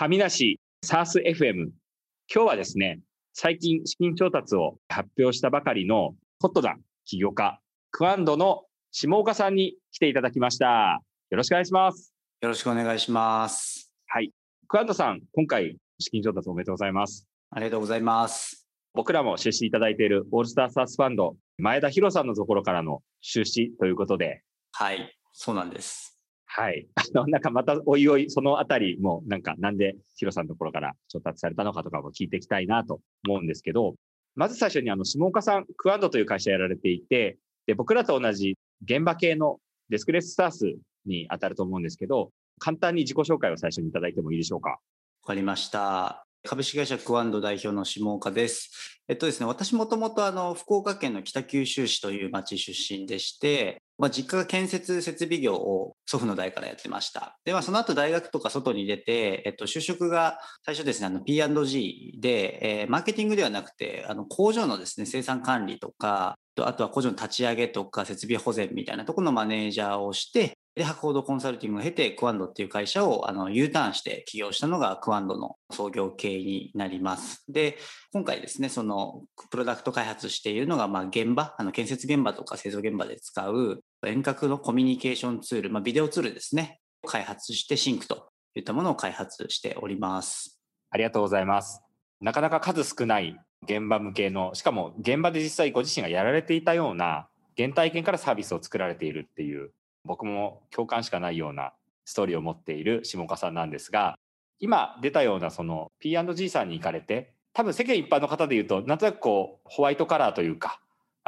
上梨サース FM。今日はですね、最近資金調達を発表したばかりのホットな起業家、クワンドの下岡さんに来ていただきました。よろしくお願いします。よろしくお願いします。はい。クワンドさん、今回資金調達おめでとうございます。ありがとうございます。僕らも出資いただいているオールスターサースファンド、前田博さんのところからの出資ということで。はい、そうなんです。はい。あの、なんかまたおいおい、そのあたりも、なんかなんでヒロさんのところから調達されたのかとかも聞いていきたいなと思うんですけど、まず最初にあの、下岡さん、クアンドという会社やられていて、で、僕らと同じ現場系のデスクレススタースに当たると思うんですけど、簡単に自己紹介を最初にいただいてもいいでしょうか？わかりました。株式会社クワンド代表の下岡です。えっとですね、私もともとあの、福岡県の北九州市という町出身でして、まあ、実家が建設設備業を祖父の代からやってました。で、まあ、その後大学とか外に出て、えっと、就職が最初ですね、あの P&G で、えー、マーケティングではなくて、あの、工場のですね、生産管理とか、あとは工場の立ち上げとか設備保全みたいなところのマネージャーをして、で、博報堂コンサルティングを経て、クワンドっていう会社をあの U ターンして起業したのがクワンドの創業経営になります。で、今回ですね、そのプロダクト開発しているのが、まあ現場、あの建設現場とか製造現場で使う遠隔のコミュニケーションツール、まあビデオツールですね、開発してシンクといったものを開発しております。ありがとうございます。なかなか数少ない現場向けの、しかも現場で実際ご自身がやられていたような原体験からサービスを作られているっていう僕も共感しかないようなストーリーを持っている下岡さんなんですが今出たようなその P&G さんに行かれて多分世間一般の方で言うとなんとなくこうホワイトカラーというか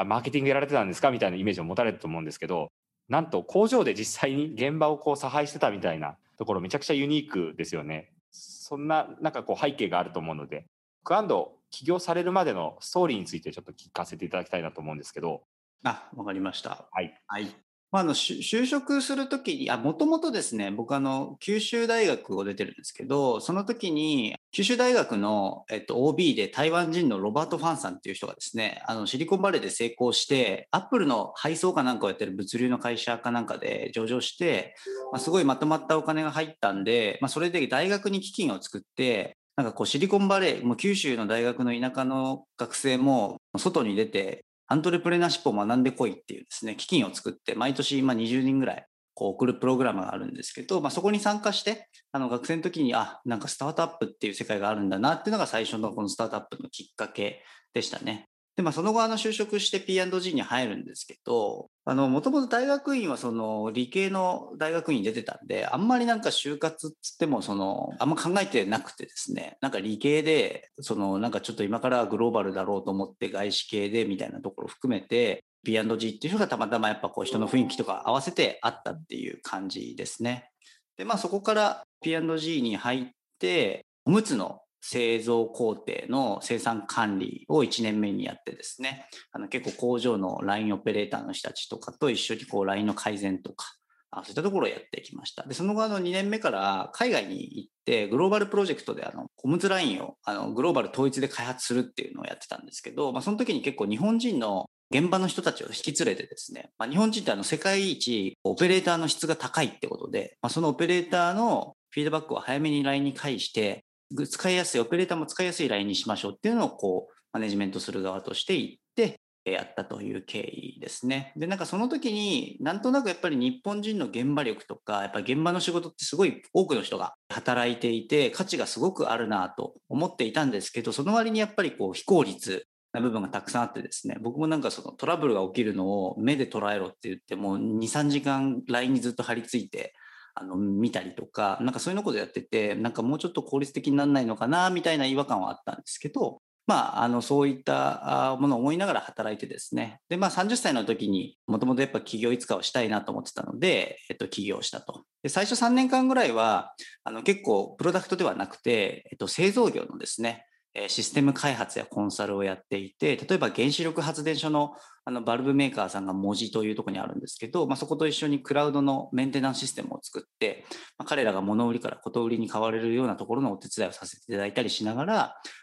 マーケティングやられてたんですか？みたいなイメージを持たれると思うんですけどなんと工場で実際に現場をこう差配してたみたいなところめちゃくちゃユニークですよね。そんななんかこう背景があると思うのでクアンド起業されるまでのストーリーについてちょっと聞かせていただきたいなと思うんですけど。あ、わかりました。はい。はい。まあ、あの就職するときに、もともとですね、僕あの、九州大学を出てるんですけど、その時に、九州大学の、えっと、OB で台湾人のロバート・ファンさんっていう人がですね、あの、シリコンバレーで成功して、アップルの配送かなんかをやってる物流の会社かなんかで上場して、まあ、すごいまとまったお金が入ったんで、まあ、それで大学に基金を作って、なんかこうシリコンバレー、もう九州の大学の田舎の学生も外に出てアントレプレナーシップを学んでこいっていうですね、基金を作って、毎年今20人ぐらいこう送るプログラムがあるんですけど、まあ、そこに参加して、あの学生の時に、あ、なんかスタートアップっていう世界があるんだなっていうのが最初のこのスタートアップのきっかけでしたね。で、まあ、その後、あの、就職して P&G に入るんですけど、あの、もともと大学院は、その、理系の大学院に出てたんで、あんまりなんか就活っつっても、その、あんま考えてなくてですね、なんか理系で、その、なんかちょっと今からグローバルだろうと思って外資系でみたいなところ含めて、P&G っていう人がたまたまやっぱこう人の雰囲気とか合わせてあったっていう感じですね。で、まあそこから P&G に入って、おむつの製造工程の生産管理を1年目にやってですね、あの結構工場のラインオペレーターの人たちとかと一緒にこうラインの改善とか、あそういったところをやってきました。で、その後の2年目から海外に行って、グローバルプロジェクトであの、コムズラインをあのグローバル統一で開発するっていうのをやってたんですけど、まあその時に結構日本人の現場の人たちを引き連れてですね、まあ、日本人ってあの世界一オペレーターの質が高いってことで、まあ、そのオペレーターのフィードバックを早めに LINE に返して、使いやすい、オペレーターも使いやすいラインにしましょうっていうのをこう、マネジメントする側としていって、やったという経緯ですね。で、なんかその時に、なんとなくやっぱり日本人の現場力とか、やっぱ現場の仕事ってすごい多くの人が働いていて、価値がすごくあるなと思っていたんですけど、その割にやっぱりこう非効率な部分がたくさんあってですね、僕もなんかそのトラブルが起きるのを目で捉えろって言ってもう、2、3時間 LINE にずっと張り付いて、あの見たりとか、なんかそういうのことやってて、なんかもうちょっと効率的にならないのかな、みたいな違和感はあったんですけど、まあ、あの、そういったものを思いながら働いてですね。で、まあ、30歳の時にもともとやっぱ起業いつかをしたいなと思ってたので、えっと、起業したと。で、最初3年間ぐらいは、あの、結構プロダクトではなくて、えっと、製造業のですね、システム開発やコンサルをやっていて、例えば原子力発電所のあのバルブメーカーさんが文字というところにあるんですけど、まあ、そこと一緒にクラウドのメンテナンスシステムを作って、まあ、彼らが物売りからこと売りに変われるようなところのお手伝いをさせていただいたりしながら、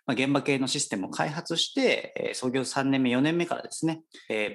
まあ、現場系のシステムを開発して、創業3年目、4年目からですね、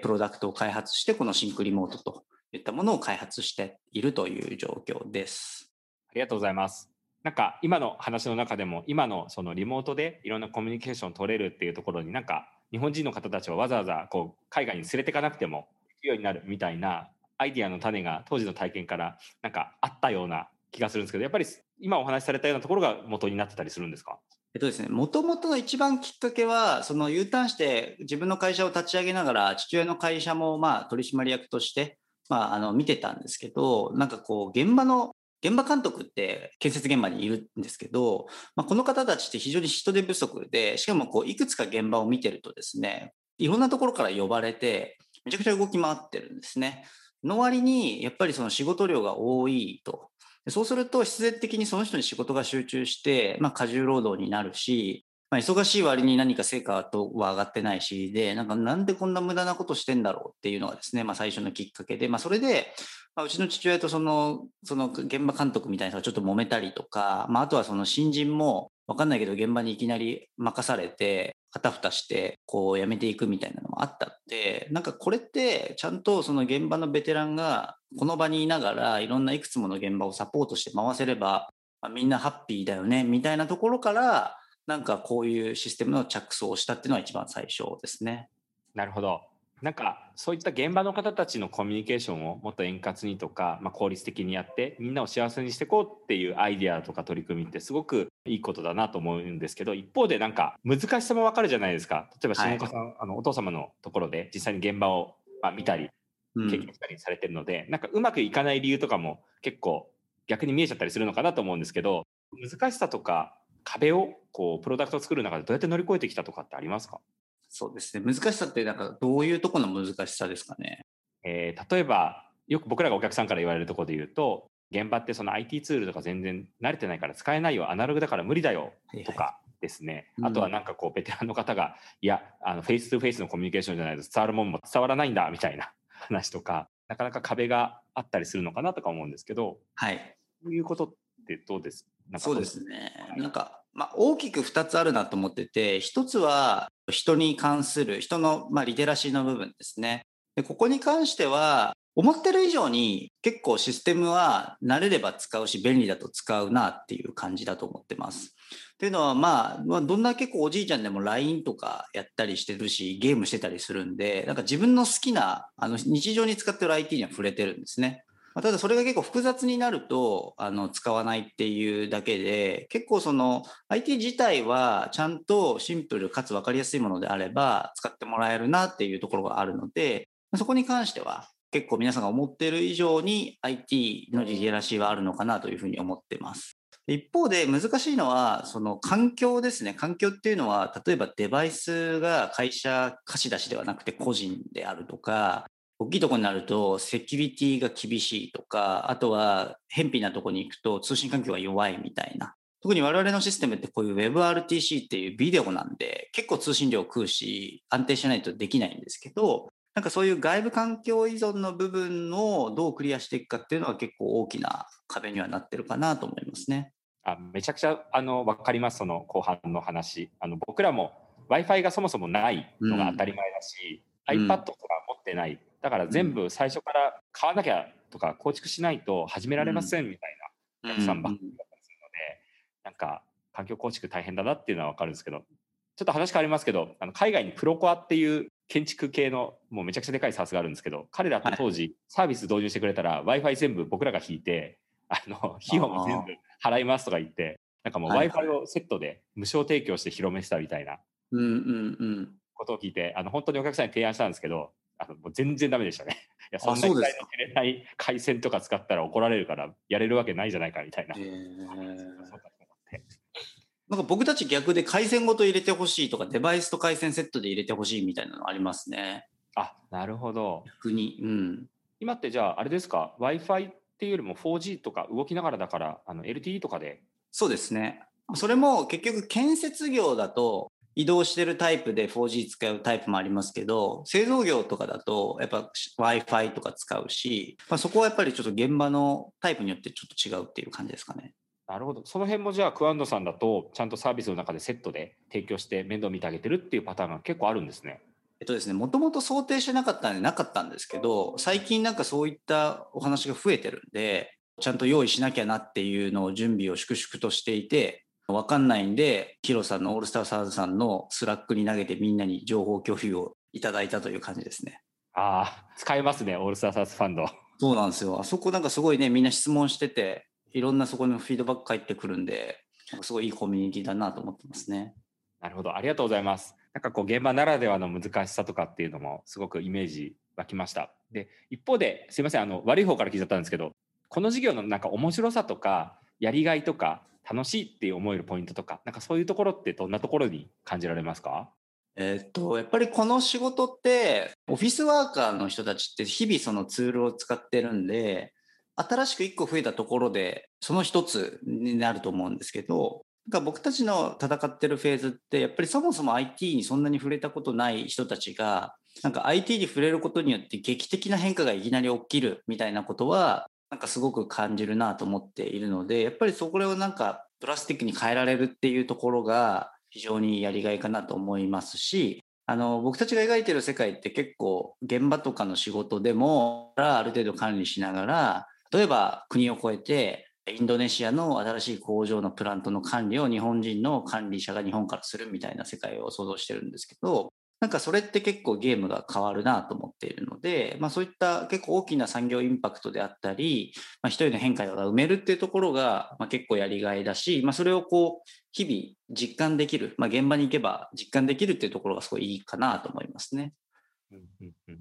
プロダクトを開発して、このシンクリモートといったものを開発しているという状況です。ありがとうございます。なんか今の話の中でも今のそのリモートでいろんなコミュニケーション取れるっていうところになんか日本人の方たちはわざわざこう海外に連れていかなくてもできるようになるみたいなアイディアの種が当時の体験からなんかあったような気がするんですけどやっぱり今お話しされたようなところが元になってたりするんですか？えっとですね、もともとの一番きっかけは、その U ターンして自分の会社を立ち上げながら、父親の会社もまあ取締役として、まあ、あの見てたんですけど、なんかこう、現場の現場監督って建設現場にいるんですけど、まあ、この方たちって非常に人手不足で、しかもこういくつか現場を見てるとですね、いろんなところから呼ばれて、めちゃくちゃ動き回ってるんですね。の割に、やっぱりその仕事量が多いと。そうすると必然的にその人に仕事が集中して、まあ、過重労働になるし、まあ、忙しい割に何か成果とは上がってないし、で、なんかなんでこんな無駄なことしてんだろうっていうのがですね、まあ、最初のきっかけで、まあ、それで、まあ、うちの父親とその、その現場監督みたいな人がちょっと揉めたりとか、まあ、あとはその新人も、わかんないけど現場にいきなり任されて、はたふたして、こう辞めていくみたいなのもあったって、なんかこれってちゃんとその現場のベテランがこの場にいながらいろんないくつもの現場をサポートして回せれば、まあ、みんなハッピーだよねみたいなところから、なんかこういうシステムの着想をしたっていうのが一番最初ですね。なるほど。なんかそういった現場の方たちのコミュニケーションをもっと円滑にとか、まあ、効率的にやってみんなを幸せにしていこうっていうアイデアとか取り組みってすごくいいことだなと思うんですけど一方でなんか難しさもわかるじゃないですか例えば下岡さん、はい、あのお父様のところで実際に現場を、まあ、見たり経験したりされてるので、うん、なんかうまくいかない理由とかも結構逆に見えちゃったりするのかなと思うんですけど難しさとか壁をこうプロダクトを作る中でどうやって乗り越えてきたとかってありますか？そうですね。難しさってなんかどういうところの難しさですかね？えー、例えば、よく僕らがお客さんから言われるところで言うと、現場ってその IT ツールとか全然慣れてないから使えないよ、アナログだから無理だよとかですね。はいはい、あとはなんかこうベテランの方が、いや、あのフェイス2フェイスのコミュニケーションじゃないと伝わるもんも伝わらないんだみたいな話とか、なかなか壁があったりするのかなとか思うんですけど、はい。そういうことってどうですそうですね。なんかまあ、大きく2つあるなと思ってて、1つは人に関する、人の、まあ、リテラシーの部分ですね。でここに関しては、思ってる以上に結構システムは慣れれば使うし便利だと使うなっていう感じだと思ってます。というのは、まあ、まあ、どんな結構おじいちゃんでも LINE とかやったりしてるし、ゲームしてたりするんで、なんか自分の好きな、あの、日常に使ってる IT には触れてるんですね。まあ、ただそれが結構複雑になるとあの使わないっていうだけで結構その IT 自体はちゃんとシンプルかつ分かりやすいものであれば使ってもらえるなっていうところがあるのでそこに関しては結構皆さんが思っている以上に IT のリテラシーはあるのかなというふうに思ってます。一方で難しいのは、その環境ですね。環境っていうのは、例えばデバイスが会社貸し出しではなくて個人であるとか、大きいところになるとセキュリティが厳しいとか、あとは偏僻なところに行くと通信環境が弱いみたいな。特に我々のシステムってこういう WebRTC っていうビデオなんで結構通信量食うし安定しないとできないんですけど、なんかそういう外部環境依存の部分をどうクリアしていくかっていうのは結構大きな壁にはなってるかなと思いますね。あめちゃくちゃあの分かります、その後半の話。あの僕らも Wi-Fi がそもそもないのが当たり前だし、うん、iPad とか持ってないだから全部最初から買わなきゃとか構築しないと始められませんみたいなお客さんばっかりだったりするので、なんか環境構築大変だなっていうのは分かるんですけど、ちょっと話変わりますけど、あの海外にプロコアっていう建築系のもうめちゃくちゃでかいサースがあるんですけど、彼らって当時サービス導入してくれたら Wi-Fi 全部僕らが引いて、あの費用も全部払いますとか言って、なんかもう Wi-Fi をセットで無償提供して広めしたみたいなことを聞いて、あの本当にお客さんに提案したんですけど、あのもう全然ダメでしたね。いや、そんなに代の切れない回線とか使ったら怒られるからやれるわけないじゃないかみたいな。なんか僕たち逆で回線ごと入れてほしいとか、デバイスと回線セットで入れてほしいみたいなのありますね。あ、なるほど。逆に。うん。今ってじゃあ、あれですか、Wi-Fi っていうよりも 4G とか動きながらだから、あの LTE とかで。そうですね。それも結局建設業だと移動してるタイプで 4G 使うタイプもありますけど、製造業とかだとやっぱ Wi-Fi とか使うし、まあ、そこはやっぱりちょっと現場のタイプによってちょっと違うっていう感じですかね。なるほど。その辺もじゃあクアンドさんだとちゃんとサービスの中でセットで提供して面倒見てあげてるっていうパターンが結構あるんですね。えっとですね、もともと想定してなかったんでなかったんですけど、最近なんかそういったお話が増えてるんで、ちゃんと用意しなきゃなっていうのを準備を粛々としていて、わかんないんで、ヒロさんの ALL STAR SAASさんの Slack に投げてみんなに情報共有をいただいたという感じですね。ああ、使えますね、 ALL STAR SAAS FUND。そうなんですよ。あそこなんかすごいね、みんな質問してて、いろんなそこのフィードバック返ってくるんで、すごいいいコミュニティだなと思ってますね。なるほど、ありがとうございます。なんかこう現場ならではの難しさとかっていうのもすごくイメージ湧きました。で、一方ですいません、あの悪い方から聞いちゃったんですけど、この授業のなんか面白さとかやりがいとか楽しいって思えるポイントとか、なんかそういうところってどんなところに感じられますか？えっと、やっぱりこの仕事って、オフィスワーカーの人たちって日々そのツールを使ってるんで、新しく1個増えたところで、その一つになると思うんですけど、か僕たちの戦ってるフェーズって、やっぱりそもそも IT にそんなに触れたことない人たちが、なんか IT に触れることによって劇的な変化がいきなり起きるみたいなことは、なんかすごく感じるなと思っているので、やっぱりそこをなんかドラスティックに変えられるっていうところが非常にやりがいかなと思いますし、あの、僕たちが描いてる世界って結構現場とかの仕事でも、ある程度管理しながら、例えば国を越えてインドネシアの新しい工場のプラントの管理を日本人の管理者が日本からするみたいな世界を想像してるんですけど、なんかそれって結構ゲームが変わるなと思っているので、まあそういった結構大きな産業インパクトであったり、まあ一人の変化が埋めるっていうところが、まあ、結構やりがいだし、まあそれをこう日々実感できる、まあ現場に行けば実感できるっていうところがすごいいいかなと思いますね。うんうんうん、い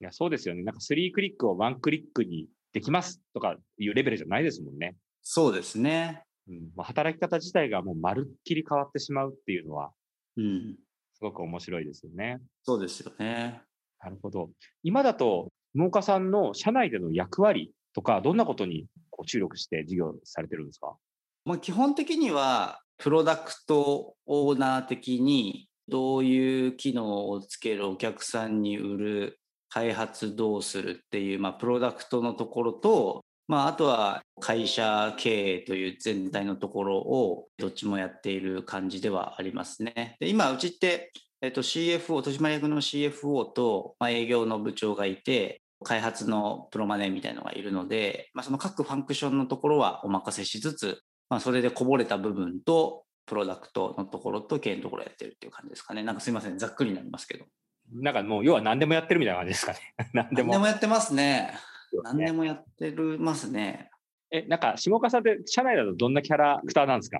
やそうですよね。なんか3クリックを1クリックにできますとかいうレベルじゃないですもんね。そうですね。うん、働き方自体がもうまるっきり変わってしまうっていうのは、うん、すごく面白いですよね。そうですよね。なるほど。今だと農家さんの社内での役割とか、どんなことにこう注力して事業されてるんですか？まあ、基本的には、プロダクトオーナー的にどういう機能をつけるお客さんに売る開発どうするっていう、まあ、プロダクトのところと、まあ、あとは会社経営という全体のところをどっちもやっている感じではありますね。で今、うちって、えっと、CFO、戸島役の CFO と、まあ、営業の部長がいて、開発のプロマネみたいのがいるので、まあ、その各ファンクションのところはお任せしつつ、まあ、それでこぼれた部分と、プロダクトのところと経営のところやってるっていう感じですかね。なんかすいません、ざっくりになりますけど。なんかもう、要は何でもやってるみたいな感じですかね。何でも。何でもやってますね。何でもやってるますね。え、なんか、下岡さんって社内だとどんなキャラクターなんですか？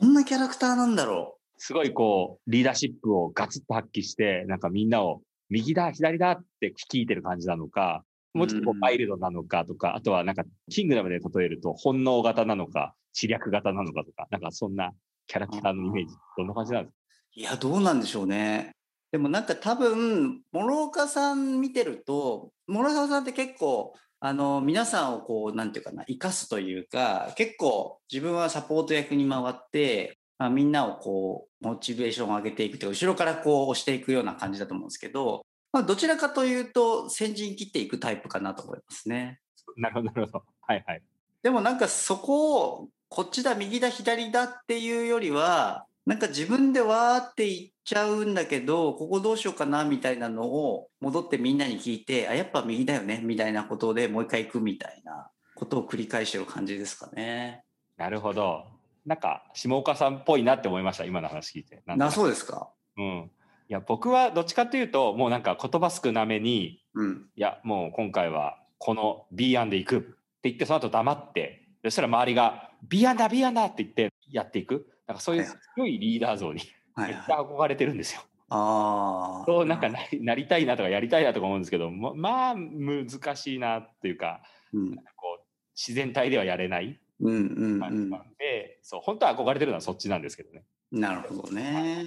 どんなキャラクターなんだろう。すごいこう、リーダーシップをガツッと発揮して、なんかみんなを右だ、左だって聞いてる感じなのか、もうちょっとこうマイルドなのかとか、あとはなんか、キングダムで例えると本能型なのか、知略型なのかとか、なんかそんなキャラクターのイメージ、どんな感じなんですか？いや、どうなんでしょうね。でもなんか多分、諸岡さん見てると、諸岡さんって結構、あの、皆さんをこう、なんていうかな、生かすというか、結構自分はサポート役に回って、まあ、みんなをこう、モチベーションを上げていくというか、後ろからこう押していくような感じだと思うんですけど、まあ、どちらかというと、先陣切っていくタイプかなと思いますね。なるほど、なるほど。はいはい。でもなんかそこを、こっちだ、右だ、左だっていうよりは、なんか自分でわーって言っちゃうんだけど、ここどうしようかなみたいなのを戻ってみんなに聞いて、あ、やっぱ右だよねみたいなことでもう一回行くみたいなことを繰り返してる感じですかね。なるほど。なんか下岡さんっぽいなって思いました、今の話聞いて。なそうですか。うん。いや、僕はどっちかというと、もうなんか言葉少なめに、うん、いや、もう今回はこの B 案で行くって言って、その後黙って、そしたら周りが B 案だ、B 案だって言ってやっていく。なんかそういう強いリーダー像にめっちゃ憧れてるんですよ。あそうなんかなりなりたいなとかやりたいなとか思うんですけどままあ難しいなっていうか,、うん、かこう自然体ではやれないうんうんうん、でそう本当は憧れてるのはそっちなんですけどね。なるほどね。まあ、そうはな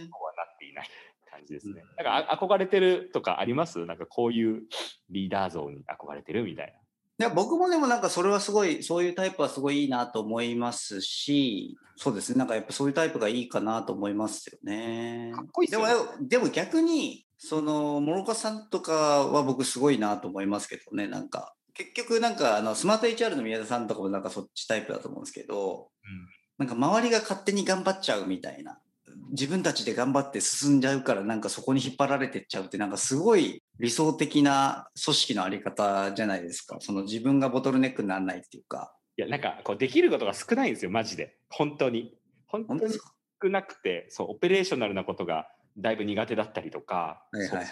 っていない感じですね。うん、なんか憧れてるとかあります？なんかこういうリーダー像に憧れてるみたいな。いや僕もでもなんかそれはすごいそういうタイプはすごいいいなと思いますしそうですね。なんかやっぱそういうタイプがいいかなと思いますよね。かっこいいでもでも逆にその諸岡さんとかは僕すごいなと思いますけどね。なんか結局なんかあのスマート HR の宮田さんとかもなんかそっちタイプだと思うんですけど、うん、なんか周りが勝手に頑張っちゃうみたいな自分たちで頑張って進んじゃうからなんかそこに引っ張られてっちゃうってなんかすごい理想的な組織のあり方じゃないですか。その自分がボトルネックにならないっていうか。いや、なんか、こう、できることが少ないんですよ、マジで。本当に。本当に少なくて、そう、オペレーショナルなことがだいぶ苦手だったりとか、はいはいはい。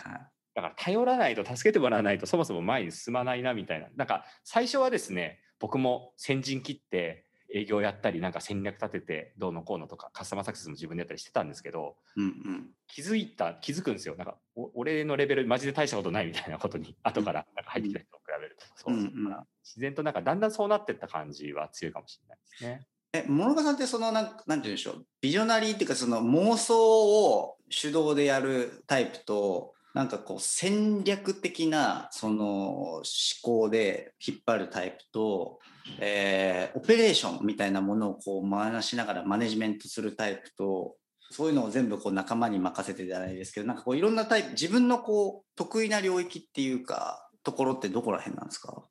だから頼らないと、助けてもらわないと、そもそも前に進まないな、みたいな。なんか、最初はですね、僕も先陣切って、営業やったり、なんか戦略立てて、どうのこうのとか、カスタマーサクセスも自分でやったりしてたんですけど、うんうん。気づいた、気づくんですよ。なんか、お俺のレベル、マジで大したことないみたいなことに、後からなんか入ってきた人と比べると。そうだから自然となんか、だんだんそうなってった感じは強いかもしれないですね。え、諸岡さんってそのなん、なんて言うんでしょう、ビジョナリーっていうかその妄想を手動でやるタイプと、なんかこう戦略的なその思考で引っ張るタイプと、えーオペレーションみたいなものをこう回しながらマネジメントするタイプと、そういうのを全部こう仲間に任せてじゃないですけど、なんかこういろんなタイプ、自分のこう得意な領域っていうか、ところってどこら辺なんですか？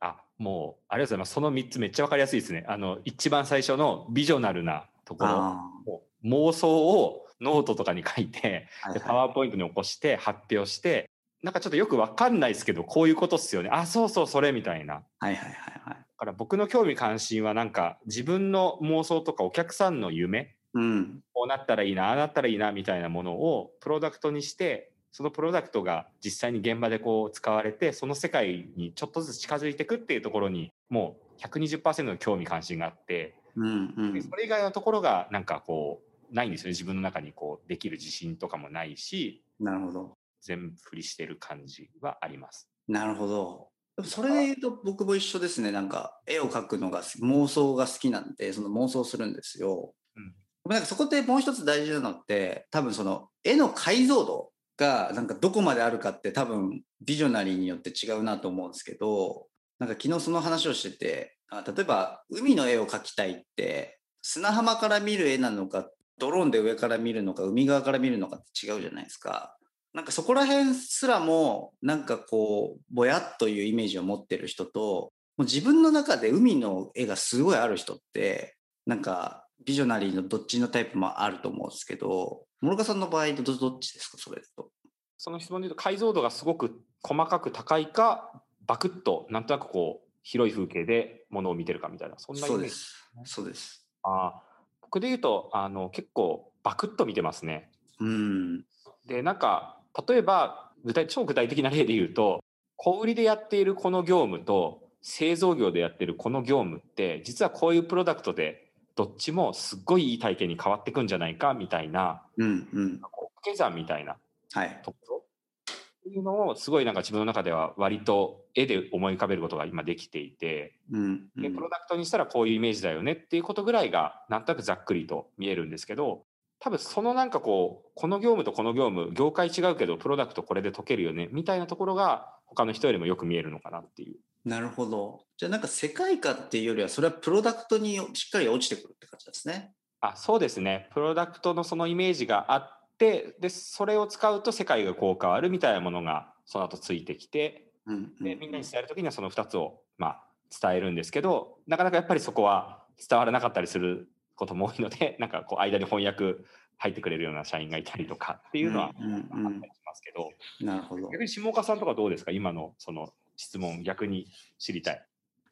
あ、もう、ありがとうございます。その3つめっちゃわかりやすいですね。あの、一番最初のビジョナルなところ。妄想をノートとかに書いて、あ、あるいはパワーポイントに起こして発表して、なんかちょっとよくわかんないですけど、こういうことっすよね。あ、そうそう、それみたいな。いはいはいはいはい。だから僕の興味関心はなんか自分の妄想とかお客さんの夢うん。こうなったらいいなああなったらいいなみたいなものをプロダクトにしてそのプロダクトが実際に現場でこう使われてその世界にちょっとずつ近づいていくっていうところにもう120%の興味関心があってうんうん。でそれ以外のところがなんかこうないんですよね自分の中にこうできる自信とかもないしなるほど。全振りしてる感じはあります。なるほど。それで言うと僕も一緒ですね。なんか絵を描くのが妄想が好きなんで、その妄想するんですよ。うんなんかそこでもう一つ大事なのって、多分その絵の解像度がなんかどこまであるかって多分ビジョナリーによって違うなと思うんですけど、なんか昨日その話をしてて、あ例えば海の絵を描きたいって砂浜から見る絵なのか、ドローンで上から見るのか、海側から見るのかって違うじゃないですか。なんかそこら辺すらもなんかこうぼやっというイメージを持ってる人ともう自分の中で海の絵がすごいある人ってなんかビジョナリーのどっちのタイプもあると思うんですけど諸岡さんの場合どどっちですかそれと？その質問で言うと解像度がすごく細かく高いかバクッとなんとなくこう広い風景でものを見てるかみたいなそんなイメージそうです。そうです。あー僕で言うとあの結構バクッと見てますね。うん。でなんか例えば具体超具体的な例で言うと小売りでやっているこの業務と製造業でやっているこの業務って実はこういうプロダクトでどっちもすっごいいい体験に変わってくんじゃないかみたいなうんうん。掛け算みたいなはい。ところっていうのをすごいなんか自分の中では割と絵で思い浮かべることが今できていてうんうんでプロダクトにしたらこういうイメージだよねっていうことぐらいがなんとなくざっくりと見えるんですけど多分そのなんかこうこの業務とこの業務業界違うけどプロダクトこれで解けるよねみたいなところが他の人よりもよく見えるのかなっていう。なるほど。じゃあなんか世界観っていうよりはそれはプロダクトにしっかり落ちてくるって感じですね。あそうですねプロダクトのそのイメージがあってでそれを使うと世界がこう変わるみたいなものがその後ついてきてうんうんでみんなに伝える時にはその2つを、まあ、伝えるんですけどなかなかやっぱりそこは伝わらなかったりすることも多いので なんかこう間に翻訳入ってくれるような社員がいたりとかっていうのはあったりしますけど、なるほど。逆に下岡さんとかどうですか？今のその質問逆に知りたい。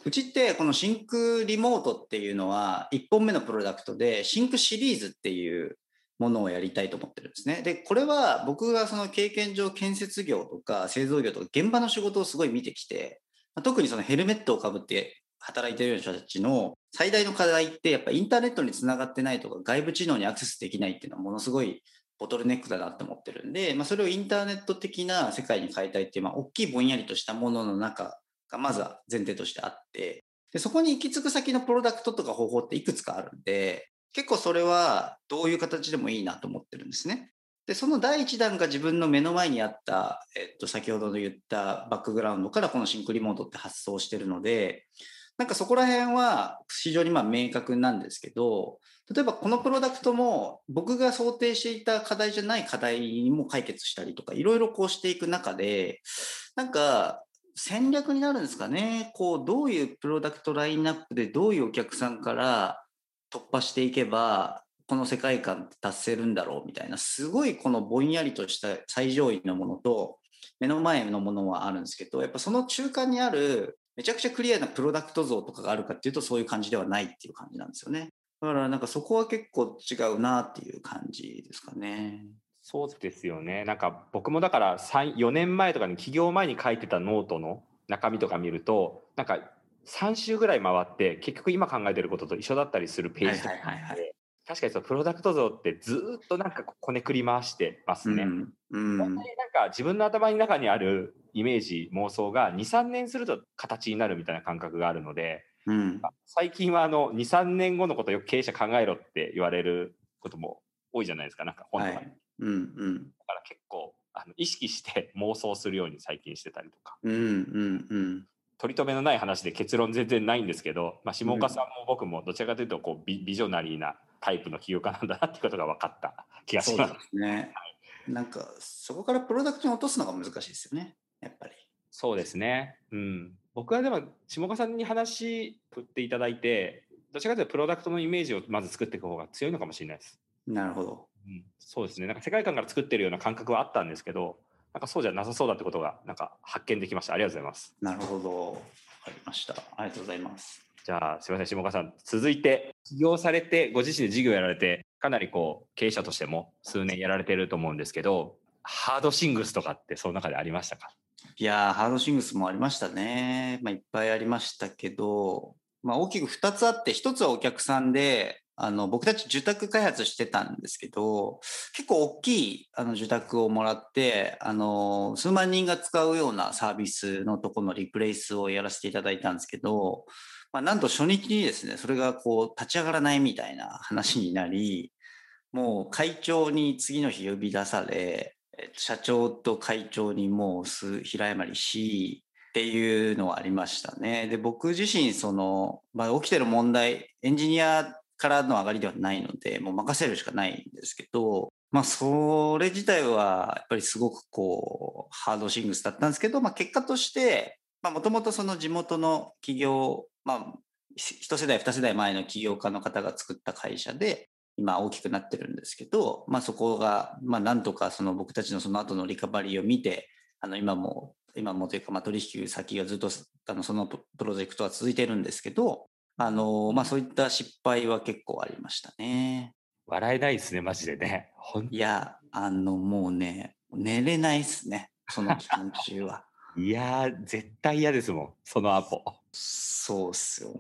うちってこのシンクリモートっていうのは1本目のプロダクトでシンクシリーズっていうものをやりたいと思ってるんですね。で、これは僕がその経験上建設業とか製造業とか現場の仕事をすごい見てきて、まあ特にそのヘルメットをかぶって働いてるような人たちの最大の課題ってやっぱインターネットにつながってないとか外部知能にアクセスできないっていうのはものすごいボトルネックだなって思ってるんで、まあ、それをインターネット的な世界に変えたいっていう、まあ、大きいぼんやりとしたものの中がまずは前提としてあって、でそこに行き着く先のプロダクトとか方法っていくつかあるんで、結構それはどういう形でもいいなと思ってるんですね。で、その第一弾が自分の目の前にあった、えっと、先ほどの言ったバックグラウンドからこのシンクリモートって発想してるので、なんかそこら辺は非常にまあ明確なんですけど、例えばこのプロダクトも僕が想定していた課題じゃない課題にも解決したりとか、いろいろこうしていく中で、なんか戦略になるんですかね。こう、どういうプロダクトラインナップでどういうお客さんから突破していけば、この世界観って達せるんだろうみたいな、すごいこのぼんやりとした最上位のものと、目の前のものはあるんですけど、やっぱその中間にあるめちゃくちゃクリアなプロダクト像とかがあるかっていうとそういう感じではないっていう感じなんですよね。だからなんかそこは結構違うなっていう感じですかね。そうですよね。なんか僕もだから3、4年前とかに起業前に書いてたノートの中身とか見ると、なんか3週ぐらい回って結局今考えてることと一緒だったりするページとか、はいはい確かにそのプロダクト像ってずっとなんかこねくり回してますね。うん。うん。本当になんか自分の頭の中にあるイメージ妄想が23年すると形になるみたいな感覚があるのでうん。最近はあの23年後のことをよく経営者考えろって言われることも多いじゃないですかなんか本とか。で、はい。うんうん。だから結構あの意識して妄想するように最近してたりとか。うんうんうん。取り留めのない話で結論全然ないんですけど、まあ、下岡さんも僕もどちらかというとこうビビジョナリーなタイプの起業家なんだなってことが分かった気がしま。そうですすね。なんかそこからプロダクトに落とすのが難しいですよね。やっぱり。そうですね。うん。僕はでも、下岡さんに話振っていただいて、どちらかというとプロダクトのイメージをまず作っていく方が強いのかもしれないです。なるほど。うん、そうですね。なんか世界観から作ってるような感覚はあったんですけど、なんかそうじゃなさそうだってことが、なんか発見できました。ありがとうございます。なるほど。わかりました。ありがとうございます。じゃあ、すみません、下岡さん。続いて、起業されて、ご自身で事業やられて、かなりこう、経営者としても数年やられてると思うんですけど、ハードシングスとかってその中でありましたか？いやー、ハードシングスもありましたね。まあ、いっぱいありましたけど、まあ、大きく2つあって、1つはお客さんで、あの僕たち住宅開発してたんですけど、結構大きいあの住宅をもらって、あの数万人が使うようなサービスのとこのリプレイスをやらせていただいたんですけど、まあ、なんと初日にですね、それがこう立ち上がらないみたいな話になり、もう会長に次の日呼び出され、社長と会長にもうす平謝りし、っていうのはありましたね。で、僕自身、その、まあ、起きてる問題、エンジニアからの上がりではないので、もう任せるしかないんですけど、まあ、それ自体は、やっぱりすごくこう、ハードシングスだったんですけど、まあ、結果として、まあ、もともとその地元の企業、まあ、一世代、二世代前の起業家の方が作った会社で、今大きくなってるんですけど、まあ、そこが、まあ、なんとかその僕たちのその後のリカバリーを見て、あの今も、今もというか、まあ、取引先がずっとあのそのプロジェクトは続いてるんですけど、あのまあ、そういった失敗は結構ありましたね。笑えないですね、マジでね。いや、あのもうね、寝れないですね、その期間中は。いやー、絶対嫌ですもん、その後。そうっすよ。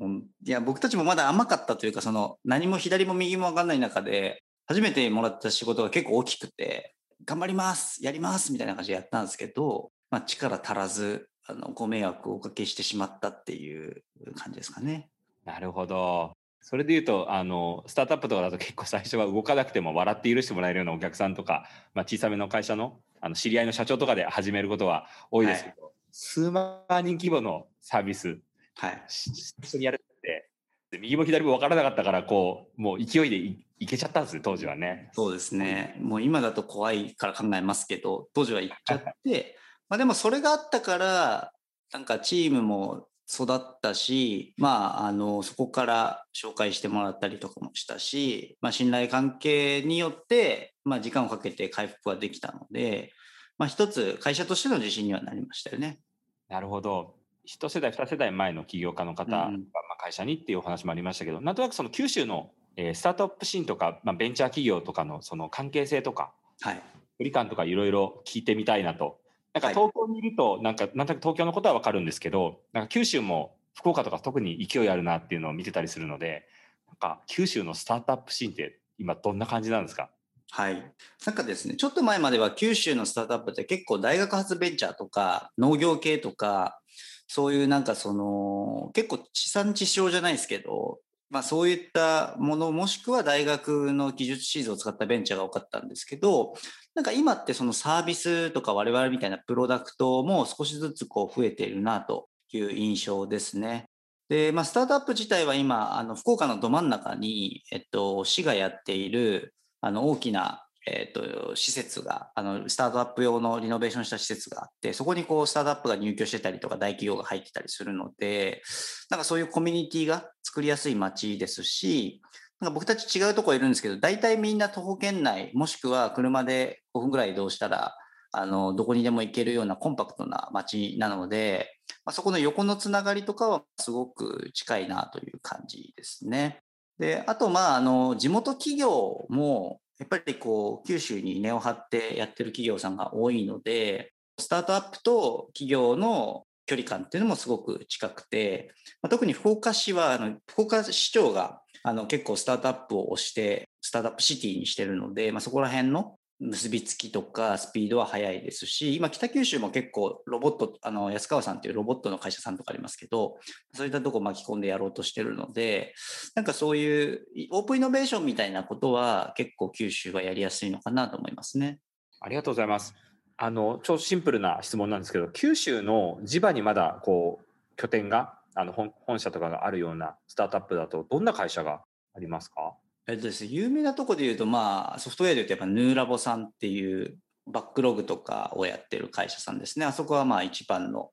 いや、僕たちもまだ甘かったというか、その何も左も右も分かんない中で、初めてもらった仕事が結構大きくて、頑張ります、やりますみたいな感じでやったんですけど、まあ、力足らず、あのご迷惑をおかけしてしまったっていう感じですかね。なるほど。それで言うと、あの、スタートアップとかだと結構最初は動かなくても笑って許してもらえるようなお客さんとか、まあ、小さめの会社のあの知り合いの社長とかで始めることは多いですけど、数万人規模のサービス、はい。し一緒にやるって、で右も左も分からなかったから、こう、もう勢いでいいけちゃったんですよ、当時はね。そうですね。もう今だと怖いから考えますけど、当時は行っちゃって、まあでもそれがあったから、なんかチームも育ったし、まあ、あの、そこから紹介してもらったりとかもしたし、まあ、信頼関係によって、まあ、時間をかけて回復はできたので、まあ、一つ会社としての自信にはなりましたよね。なるほど。一世代、二世代前の起業家の方が、うんまあ、会社にっていうお話もありましたけど、なんとなくその九州の、えースタートアップシーンとか、まあ、ベンチャー企業とかのその関係性とか、はい。距離感とかいろいろ聞いてみたいなと。なんかはい東京にいると、なんか、なんとなく東京のことはわかるんですけど、なんか九州も福岡とか特に勢いあるなっていうのを見てたりするので、なんか九州のスタートアップシーンって今どんな感じなんですか？はい。なんかですね、ちょっと前までは九州のスタートアップって結構大学発ベンチャーとか農業系とか、そういうなんかその結構地産地消じゃないですけど、まあそういったものもしくは大学の技術シーズを使ったベンチャーが多かったんですけど、なんか今ってそのサービスとか我々みたいなプロダクトも少しずつこう増えているなという印象ですね。で、まあ、スタートアップ自体は今、あの福岡のど真ん中に、えっと、市がやっているあの大きな、えっと、施設があの、スタートアップ用のリノベーションした施設があって、そこにこうスタートアップが入居してたりとか、大企業が入ってたりするので、なんかそういうコミュニティが作りやすい街ですし、なんか僕たち違うところいるんですけど、大体みんな徒歩圏内、もしくは車で5分ぐらい移動したら、あのどこにでも行けるようなコンパクトな街なので、まあ、そこの横のつながりとかはすごく近いなという感じですね。で、あと、まあ、あの、地元企業も、やっぱりこう、九州に根を張ってやってる企業さんが多いので、スタートアップと企業の距離感っていうのもすごく近くて、まあ、特に福岡市は、あの福岡市長があの結構スタートアップを推して、スタートアップシティにしてるので、まあ、そこら辺の結びつきとかスピードは速いですし、今北九州も結構ロボット、あの安川さんっていうロボットの会社さんとかありますけど、そういったとこ巻き込んでやろうとしてるので、なんかそういうオープンイノベーションみたいなことは結構九州はやりやすいのかなと思いますね。ありがとうございます。あの超シンプルな質問なんですけど、九州の地場にまだこう拠点があの本本社とかがあるようなスタートアップだとどんな会社がありますか？えっとですね、有名なとこで言うと、まあ、ソフトウェアで言うとやっぱヌーラボさんっていうバックログとかをやってる会社さんですね。あそこはまあ一番の、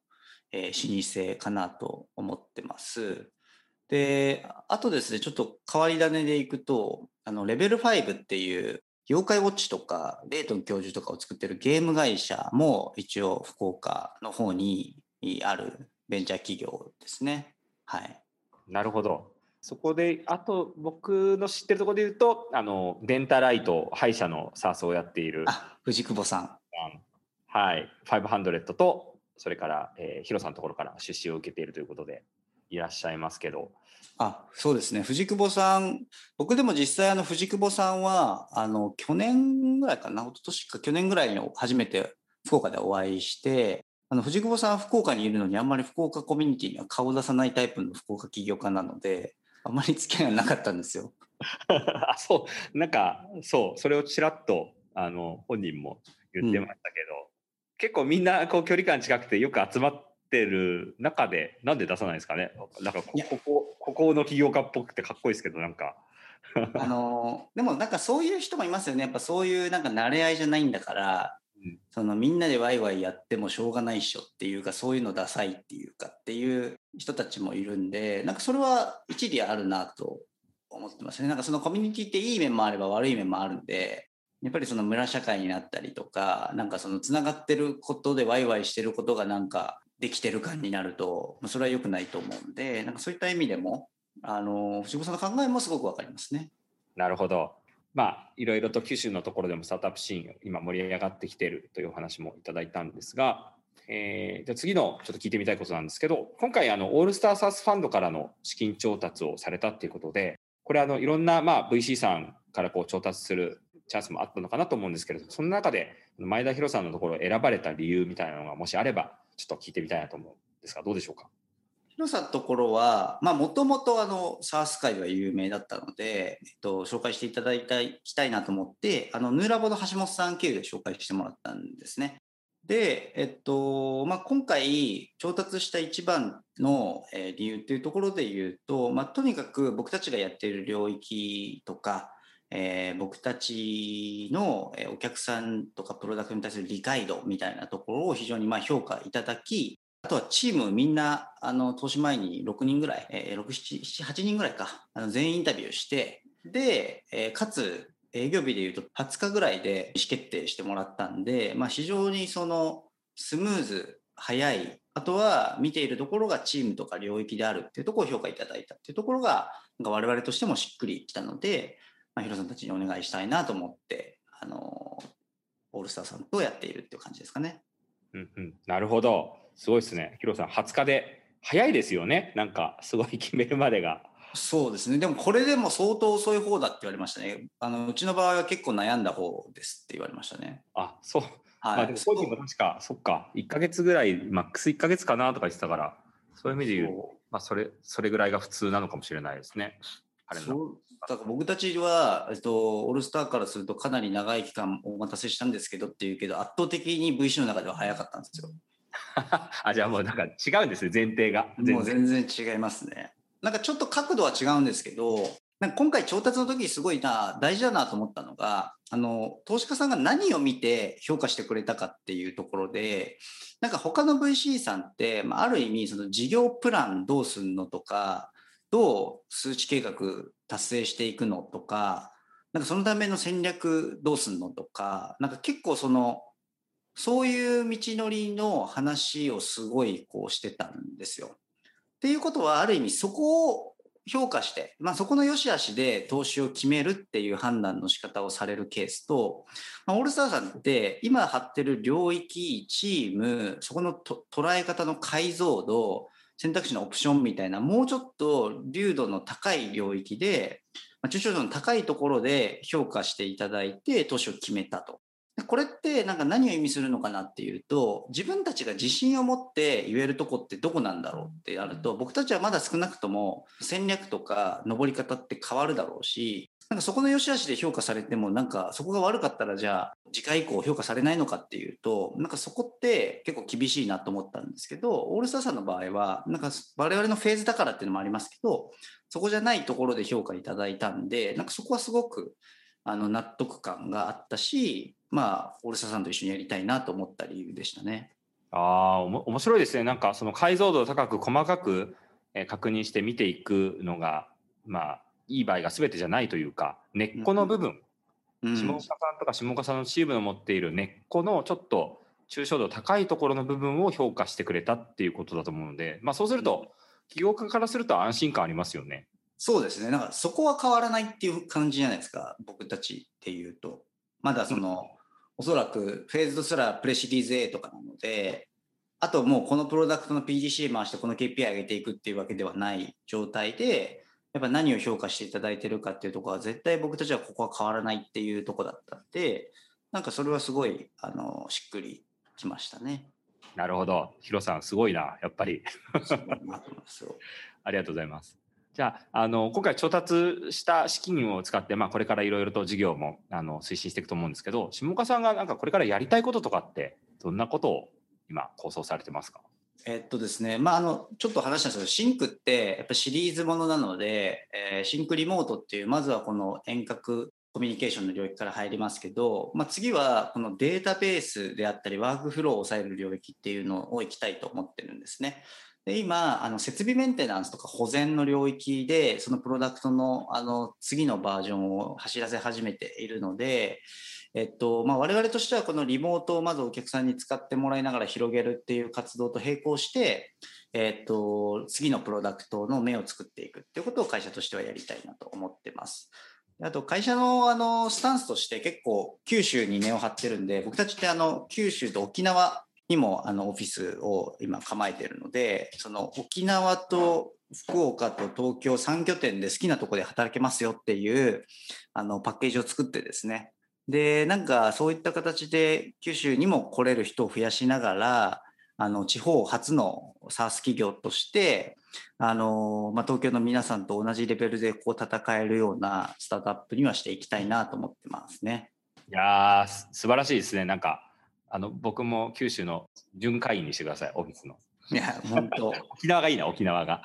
えー、老舗かなと思ってます。で、あとですね、ちょっと変わり種でいくと、あの、レベル5っていう妖怪ウォッチとか、レイトン教授とかを作ってるゲーム会社も一応福岡の方にあるベンチャー企業ですね。はい。なるほど。そこで、あと僕の知ってるところで言うと、あの、デンタライト、歯医者のサースをやっている。あ、藤久保さん。はい。500と、それから、えー、ヒロさんのところから出資を受けているということで、いらっしゃいますけど。あ、そうですね。藤久保さん、僕でも実際あの藤久保さんは、あの、去年ぐらいかな、一昨年か去年ぐらいに初めて福岡でお会いして、あの、藤久保さんは福岡にいるのにあんまり福岡コミュニティには顔を出さないタイプの福岡起業家なので、あまり付き合いがなかったんですよ。あそう、なんか、そう、それをちらっと、あの、本人も言ってましたけど、うん、結構みんな、こう、距離感近くてよく集まってる中で、なんで出さないですかね？なんかこ、ここ、ここの起業家っぽくてかっこいいですけど、なんか。あのでもなんかそういう人もいますよね。やっぱそういうなんか慣れ合いじゃないんだから、そのみんなでワイワイやってもしょうがないっしょっていうかそういうのダサいっていうかっていう人たちもいるんでなんかそれは一理あるなと思ってますね。なんかそのコミュニティっていい面もあれば悪い面もあるんでやっぱりその村社会になったりとかなんかそのつながってることでワイワイしてることがなんかできてる感になるとそれは良くないと思うんでなんかそういった意味でもあの藤子さんの考えもすごく分かりますね。なるほどまあ、いろいろと九州のところでもスタートアップシーン今盛り上がってきているというお話もいただいたんですが、えー、じゃ次のちょっと聞いてみたいことなんですけど今回あのオールスターサースファンドからの資金調達をされたっていうことでこれあのいろんな、まあ、VC さんからこう調達するチャンスもあったのかなと思うんですけれどもその中で前田博さんのところを選ばれた理由みたいなのがもしあればちょっと聞いてみたいなと思うんですがどうでしょうか？広さところは、まあ、もともとあの、サース界は有名だったので、えっと、紹介していただいたいきたいなと思って、あの、ヌーラボの橋本さん経由で紹介してもらったんですね。で、えっと、まあ、今回調達した一番の理由っていうところで言うと、まあ、とにかく僕たちがやっている領域とか、えー、僕たちのお客さんとかプロダクトに対する理解度みたいなところを非常にま評価いただき、あとはチームみんな、あの、投資前に6人ぐらい、えー、6、7、8人ぐらいか、あの全員インタビューして、で、えー、かつ、営業日で言うと20日ぐらいで意思決定してもらったんで、まあ、非常にそのスムーズ、早い、あとは見ているところがチームとか領域であるっていうところを評価いただいたっていうところが、なんか我々としてもしっくりきたので、まあ、ヒロさんたちにお願いしたいなと思って、あの、オールスターさんとやっているっていう感じですかね。うんうん、なるほど。すごいですね。ヒロさん、20日で早いですよね。なんか、すごい決めるまでが。そうですね。でも、これでも相当遅い方だって言われましたね。あの、うちの場合は結構悩んだ方ですって言われましたね。あ、そう。はい。まあ、でも、個人も確か、そっか、1か月ぐらい、マックス1か月かなとか言ってたから、そういう意味で言うと、まあ、それ、それぐらいが普通なのかもしれないですね。そうだから僕たちは、えっと、オールスターからするとかなり長い期間お待たせしたんですけどっていうけど圧倒的に VC の中では早かったんですよ。あじゃあもうなんか違うんですね前提が。もう全然違いますね。なんかちょっと角度は違うんですけどなんか今回調達の時すごいな大事だなと思ったのがあの投資家さんが何を見て評価してくれたかっていうところでなんか他の VC さんって、まあ、ある意味その事業プランどうすんのとかどう数値計画達成していくのとかなんかそのための戦略どうすんのとかなんか結構そのそういう道のりの話をすごいこうしてたんですよ。っていうことはある意味そこを評価して、まあ、そこの良し悪しで投資を決めるっていう判断の仕方をされるケースと、まあ、オールスターさんって今張ってる領域、チーム、そこの捉え方の解像度、選択肢のオプションみたいな、もうちょっと流度の高い領域で、まあ、抽象度の高いところで評価していただいて投資を決めたと。これってなんか何を意味するのかなっていうと自分たちが自信を持って言えるとこってどこなんだろうってなると僕たちはまだ少なくとも戦略とか登り方って変わるだろうしなんかそこの良し悪しで評価されてもなんかそこが悪かったらじゃあ次回以降評価されないのかっていうとなんかそこって結構厳しいなと思ったんですけどオールスターさんの場合はなんか我々のフェーズだからっていうのもありますけどそこじゃないところで評価いただいたんでなんかそこはすごくあの納得感があったしまあ、オールスターさんと一緒にやりたいなと思った理由でしたね。ああ、面白いですね。なんかその解像度を高く細かく確認して見ていくのが、まあ、いい場合が全てじゃないというか、根っこの部分、うん、下岡さんとか下岡さんのチームの持っている根っこのちょっと抽象度高いところの部分を評価してくれたっていうことだと思うので、まあ、そうすると、企業家からすると安心感ありますよね。そうですね。なんかそこは変わらないっていう感じじゃないですか、僕たちっていうと。まだその、おそらくフェーズとすらプレシリーズ A とかなので、あともうこのプロダクトの PDC 回してこの KPI 上げていくっていうわけではない状態で、やっぱ何を評価していただいてるかっていうところは絶対僕たちはここは変わらないっていうとこだったんで、なんかそれはすごい、あの、しっくりきましたね。なるほど。ヒロさん、すごいな、やっぱり。ありがとうございます。じゃあ、あの、今回調達した資金を使って、まあ、これからいろいろと事業も、あの、推進していくと思うんですけど、下岡さんがなんかこれからやりたいこととかって、どんなことを今構想されてますか？えっとですね、まあ、あの、ちょっと話したんですけど、シンクって、やっぱシリーズものなので、えー、シンクリモートっていう、まずはこの遠隔コミュニケーションの領域から入りますけど、まあ、次はこのデータベースであったり、ワークフローを抑える領域っていうのを行きたいと思ってるんですね。で今あの設備メンテナンスとか保全の領域でそのプロダクトのあの次のバージョンを走らせ始めているので、えっとまあ、我々としてはこのリモートをまずお客さんに使ってもらいながら広げるっていう活動と並行して、えっと、次のプロダクトの目を作っていくっていうことを会社としてはやりたいなと思ってます。あと会社のあのスタンスとして結構九州に根を張ってるんで僕たちってあの九州と沖縄にもあのオフィスを今構えているのでその沖縄と福岡と東京3拠点で好きなとこで働けますよっていうあのパッケージを作ってですね。でなんかそういった形で九州にも来れる人を増やしながらあの地方初の SARS 企業としてあの、まあ、東京の皆さんと同じレベルでこう戦えるようなスタートアップにはしていきたいなと思ってますね。いやー素晴らしいですね。なんかあの僕も九州の巡回員にしてください、オフィスの。いや、本当。沖縄がいいな、沖縄が。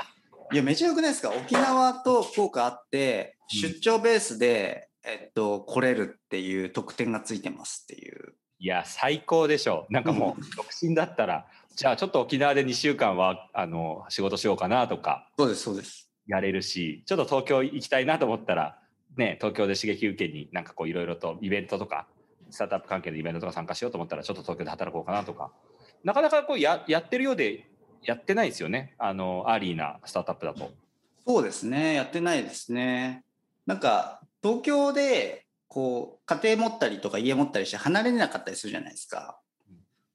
いや、めちゃよくないですか？沖縄と福岡あって、出張ベースで、うん、えっと、来れるっていう特典がついてますっていう。いや、最高でしょう。なんかもう、独身だったら、じゃあちょっと沖縄で2週間は、あの、仕事しようかなとか。そうです、そうです。やれるし、ちょっと東京行きたいなと思ったら、ね、東京で刺激受けになんかこういろいろとイベントとかスタートアップ関係のイベントとか参加しようと思ったら、ちょっと東京で働こうかなとか、なかなかこうややってるようで、やってないですよね、あのアーリーなスタートアップだと。そうですね、やってないですね。なんか、東京で、こう、家庭持ったりとか家持ったりして離れなかったりするじゃないですか。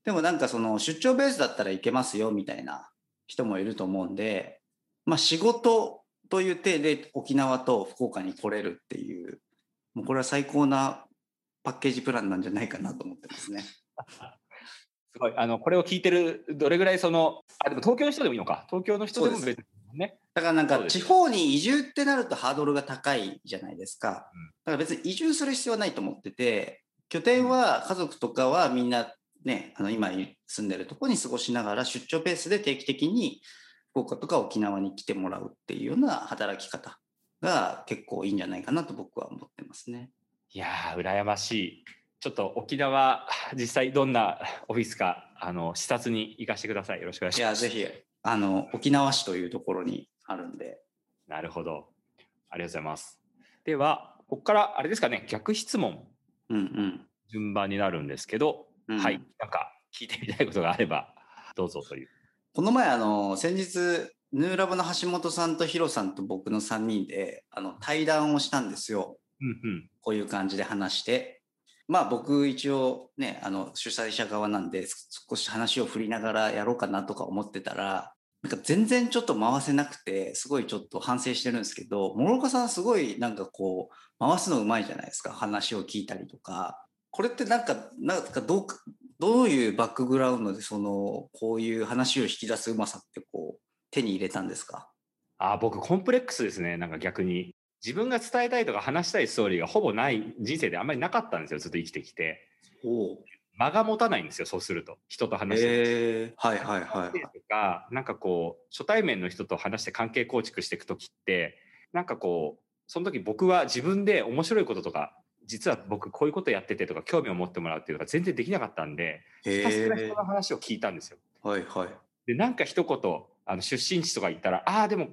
でもなんかその出張ベースだったら行けますよみたいな人もいると思うんで、まあ仕事という体で沖縄と福岡に来れるっていう、もうこれは最高なパッケージプランなんじゃないかなと思ってますね。すごい。あの、これを聞いてる、どれぐらいその、あ、でも東京の人でもいいのか。東京の人でも別にね。だからなんか地方に移住ってなるとハードルが高いじゃないですか。だから別に移住する必要はないと思ってて、拠点は家族とかはみんなね、あの今住んでるとこに過ごしながら出張ペースで定期的に福岡とか沖縄に来てもらうっていうような働き方が結構いいんじゃないかなと僕は思ってますね。いやー、羨ましい。ちょっと沖縄、実際どんな オフィスか、あの、視察に行かせてください。よろしくお願いします。いや、ぜひ、あの、沖縄市というところにあるんで。なるほど。ありがとうございます。では、ここからあれですかね、逆質問。うんうん。順番になるんですけど、うん、はい。なんか、聞いてみたいことがあれば、どうぞという。この前、あの、先日、ヌーラボの橋本さんとヒロさんと僕の3人で、あの、対談をしたんですよ。うんうん。こういう感じで話して。まあ僕一応ね、あの主催者側なんで少し話を振りながらやろうかなとか思ってたら、なんか全然ちょっと回せなくて、すごいちょっと反省してるんですけど、諸岡さんすごいなんかこう、回すのうまいじゃないですか。話を聞いたりとか。これってなんか、なんかどうか、どういうバックグラウンドでその、こういう話を引き出すうまさってこう、手に入れたんですか？あ僕コンプレックスですねなんか逆に自分が伝えたいとか話したいストーリーがほぼない人生であんまりなかったんですよずっと生きてきてお間が持たないんですよそうすると人と話してるえー、はいはいはい。とかなんかこう初対面の人と話して関係構築していく時ってなんかこうその時僕は自分で面白いこととか実は僕こういうことやっててとか興味を持ってもらうっていうのが全然できなかったんでひたすら人の話を聞いたんですよ。はいはい。でなんか一言あの出身地とか言ったら「ああでも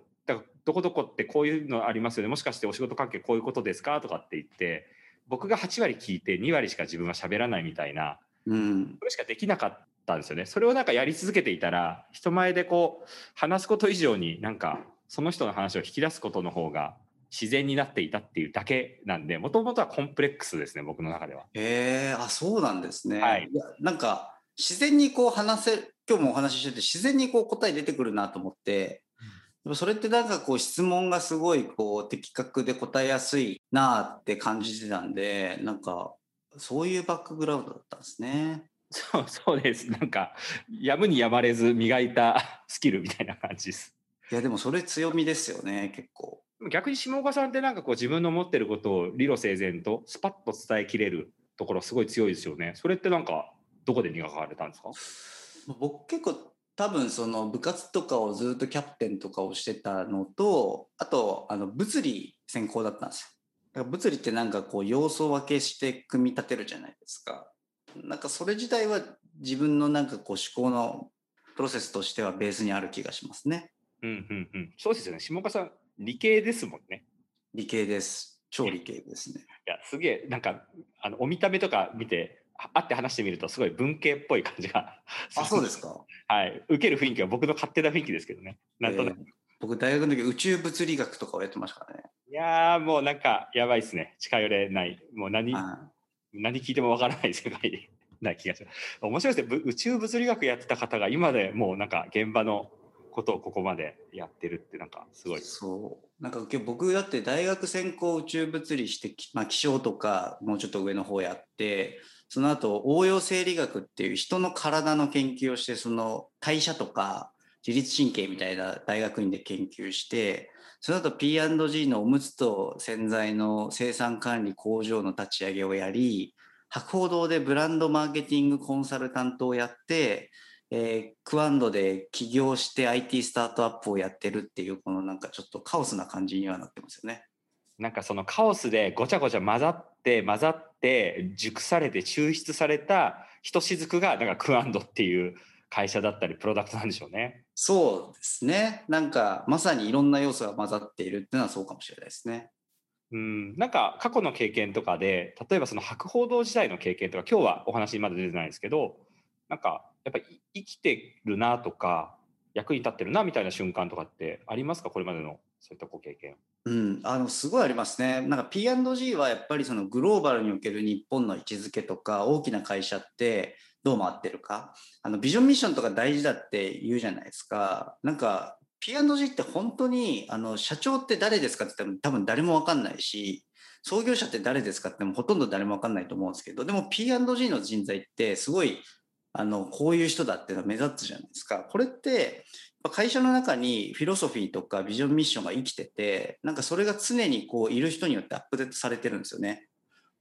どこどこってこういうのありますよねもしかしてお仕事関係こういうことですか?」とかって言って僕が8割聞いて2割しか自分は喋らないみたいなうん。それしかできなかったんですよね。それをなんかやり続けていたら人前でこう話すこと以上になんかその人の話を引き出すことの方が自然になっていたっていうだけなんでもともとはコンプレックスですね僕の中では。へえあそうなんですね。はいやなんか自然にこう話せ今日もお話ししてて自然にこう答え出てくるなと思って、でもそれってなんかこう質問がすごいこう的確で答えやすいなって感じてたんでなんかそういうバックグラウンドだったんですね。そう そうですなんかやむにやまれず磨いたスキルみたいな感じです。いやでもそれ強みですよね結構。逆に下岡さんってなんかこう自分の持ってることを理路整然とスパッと伝えきれるところすごい強いですよね。それってなんかどこで磨かれたんですか？僕結構多分その部活とかをずっとキャプテンとかをしてたのとあとあの物理専攻だったんですよ。だから物理ってなんかこう要素分けして組み立てるじゃないですか。なんかそれ自体は自分のなんかこう思考のプロセスとしてはベースにある気がしますね。うんうんうん。そうですよね。下岡さん、理系ですもんね。理系です。超理系ですね。いや、すげえ、なんか、あの、お見た目とか見て、あ会って話してみると、すごい文系っぽい感じが。あ、そうです。か。はい。受ける雰囲気は僕の勝手な雰囲気ですけどね。なんとなく。えー僕大学の時宇宙物理学とかをやってましたからね。いやー、もうなんか、やばいですね。近寄れない。もう何、は何聞いてもわからない世界な気がします。面白いですね。ぶ宇宙物理学やってた方が、今でもうなんか、現場のことをここまでやってるって、なんか、すごいい。。そう。なんか今日僕だって大学専攻宇宙物理して、きまあ、気象とかもうちょっと上の方やって、その後応用生理学っていう人の体の研究をして、その代謝とか自律神経みたいな大学院で研究して、その後 P&G のおむつと洗剤の生産管理工場の立ち上げをやり、博報堂でブランドマーケティングコンサルタントをやって、えークワンドで起業して IT スタートアップをやってるっていう、このなんかちょっとカオスな感じにはなってますよね。なんかそのカオスでごちゃごちゃ混ざって混ざって熟されて抽出されたひとしずくがなんかクアンドっていう会社だったりプロダクトなんでしょうね。そうですね。なんかまさにいろんな要素が混ざっているっていうのはそうかもしれないですね。うん、なんか過去の経験とかで例えばその博報堂時代の経験とか今日はお話にまだ出てないですけどなんかやっぱり生きてるなとか役に立ってるなみたいな瞬間とかってありますか？これまでのそういったご経験。うん、あのすごいありますね。なんか P&G はやっぱりそのグローバルにおける日本の位置づけとか大きな会社ってどう回ってるかあのビジョンミッションとか大事だって言うじゃないですか。なんか P&G って本当にあの社長って誰ですかって言っても多分誰も分かんないし創業者って誰ですかってもほとんど誰も分かんないと思うんですけどでも P&G の人材ってすごいあのこういう人だっていうのは目立つじゃないですか。これって会社の中にフィロソフィーとかビジョンミッションが生きてて、なんかそれが常にこういる人によってアップデートされてるんですよね。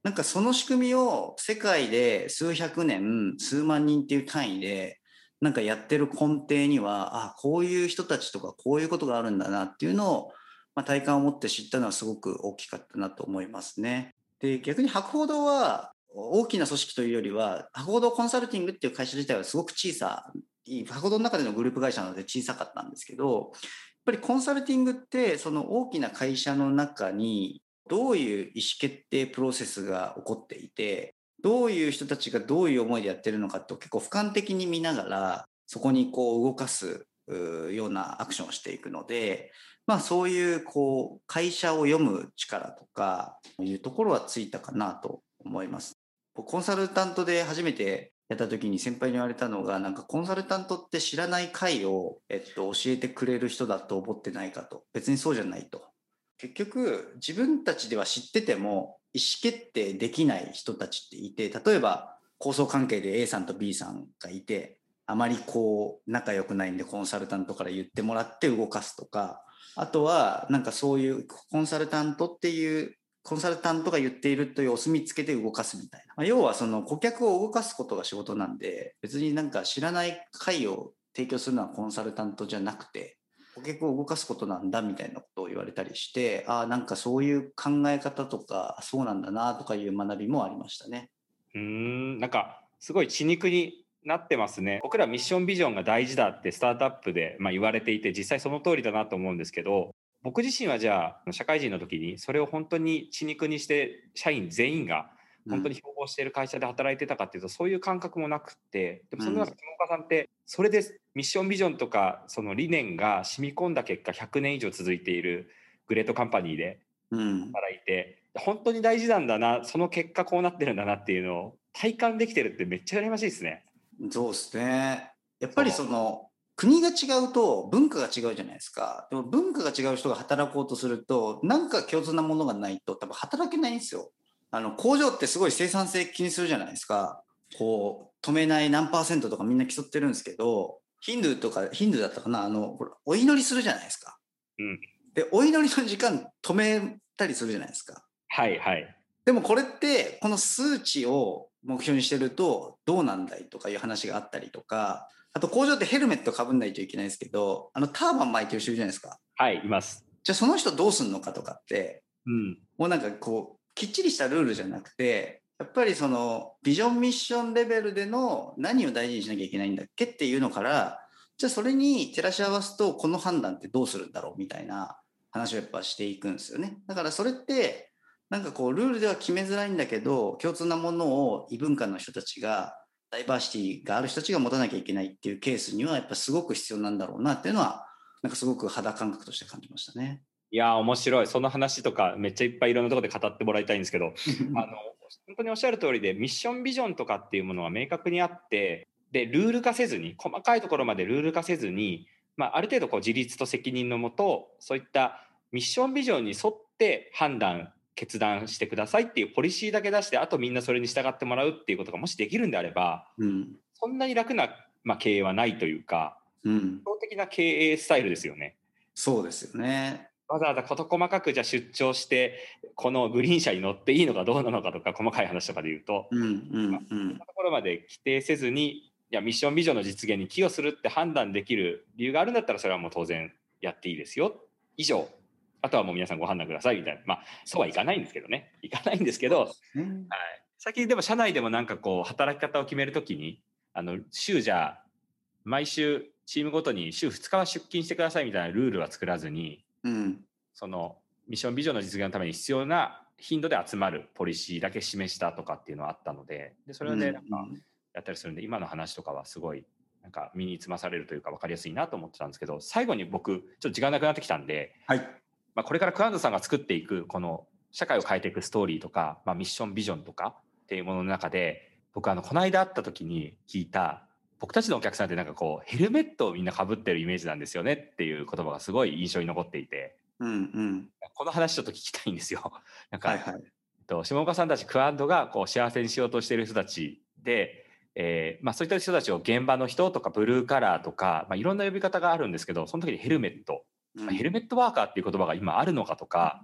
なんかその仕組みを世界で数百年、数万人っていう単位で、なんかやってる根底には、あ、こういう人たちとかこういうことがあるんだなっていうのを、まあ、体感を持って知ったのはすごく大きかったなと思いますね。で、逆に博報堂は大きな組織というよりは、博報堂コンサルティングっていう会社自体はすごく小さい、博報堂の中でのグループ会社なので小さかったんですけど、やっぱりコンサルティングってその大きな会社の中にどういう意思決定プロセスが起こっていて、どういう人たちがどういう思いでやってるのかって結構俯瞰的に見ながらそこにこう動かすようなアクションをしていくので、まあ、そういうこう会社を読む力とかいうところはついたかなと思います。コンサルタントで初めてやった時に先輩に言われたのがなんかコンサルタントって知らない回を、えっと、教えてくれる人だと思ってないかと。別にそうじゃないと。結局自分たちでは知ってても意思決定できない人たちっていて例えば構想関係で A さんと B さんがいてあまりこう仲良くないんでコンサルタントから言ってもらって動かすとかあとはなんかそういうコンサルタントっていうコンサルタントが言っているというお墨付けで動かすみたいな、まあ、要はその顧客を動かすことが仕事なんで別になんか知らない会を提供するのはコンサルタントじゃなくて顧客を動かすことなんだみたいなことを言われたりしてああなんかそういう考え方とかそうなんだなとかいう学びもありましたね。うんなんかすごい血肉になってますね僕らミッションビジョンが大事だってスタートアップで、まあ、言われていて実際その通りだなと思うんですけど僕自身はじゃあ社会人の時にそれを本当に血肉にして社員全員が本当に標榜している会社で働いてたかっていうと、そういう感覚もなくってでもその中で友岡さんってそれでミッションビジョンとかその理念が染み込んだ結果100年以上続いているグレートカンパニーで働いて、うん、本当に大事なんだなその結果こうなってるんだなっていうのを体感できてるってめっちゃ羨ましいですね。そうですね。やっぱりその国が違うと文化が違うじゃないですか。でも文化が違う人が働こうとすると、なんか共通なものがないと多分働けないんですよ。あの、工場ってすごい生産性気にするじゃないですか。こう、止めない何パーセントとかみんな競ってるんですけど、ヒンドゥーとか、ヒンドゥーだったかなあの、お祈りするじゃないですか。うん。で、お祈りの時間止めたりするじゃないですか。はいはい。でもこれって、この数値を目標にしてるとどうなんだいとかいう話があったりとか、あと工場ってヘルメットかぶんないといけないですけど、あのターバン巻いてる人いるじゃないですか。はい、います。じゃあその人どうすんのかとかって、うん、もうなんかこう、きっちりしたルールじゃなくて、やっぱりそのビジョンミッションレベルでの何を大事にしなきゃいけないんだっけっていうのから、じゃあそれに照らし合わすとこの判断ってどうするんだろうみたいな話をやっぱしていくんですよね。だからそれってなんかこうルールでは決めづらいんだけど共通なものを異文化の人たちがダイバーシティがある人たちが持たなきゃいけないっていうケースにはやっぱすごく必要なんだろうなっていうのはなんかすごく肌感覚として感じましたね。いや面白いその話とかめっちゃいっぱいいろんなところで語ってもらいたいんですけど あの本当におっしゃる通りでミッションビジョンとかっていうものは明確にあってでルール化せずに細かいところまでルール化せずに、まあ、ある程度こう自立と責任のもとそういったミッションビジョンに沿って判断決断してくださいっていうポリシーだけ出してあとみんなそれに従ってもらうっていうことがもしできるんであれば、うん、そんなに楽な、まあ、経営はないというか、うん、的な経営スタイルですよね。そうですよね。わざわざ事細かくじゃ出張してこのグリーン車に乗っていいのかどうなのかとか細かい話とかで言うと、うんうんうん、そんなところまで規定せずにいやミッションビジョンの実現に寄与するって判断できる理由があるんだったらそれはもう当然やっていいですよ。以上あとはもう皆さんご判断くださいみたいな。まあ、そうはいかないんですけどね。いかないんですけど、はい。最近でも社内でもなんかこう、働き方を決めるときに、あの、週じゃ、毎週、チームごとに週2日は出勤してくださいみたいなルールは作らずに、うん、その、ミッションビジョンの実現のために必要な頻度で集まるポリシーだけ示したとかっていうのはあったので、でそれをね、なんかやったりするんで、今の話とかはすごい、なんか身につまされるというか分かりやすいなと思ってたんですけど、最後に僕、ちょっと時間なくなってきたんで、はい。まあ、これからクランドさんが作っていくこの社会を変えていくストーリーとか、まあ、ミッションビジョンとかっていうものの中で僕あのこの間会った時に聞いた僕たちのお客さんってなんかこうヘルメットをみんなかぶってるイメージなんですよねっていう言葉がすごい印象に残っていて、うんうん、この話ちょっと聞きたいんですよ。なんか、はいはい、と下岡さんたちクアンドがこう幸せにしようとしている人たちで、えーまあ、そういった人たちを現場の人とかブルーカラーとか、まあ、いろんな呼び方があるんですけどその時にヘルメットまあ、ヘルメットワーカーっていう言葉が今あるのかとか、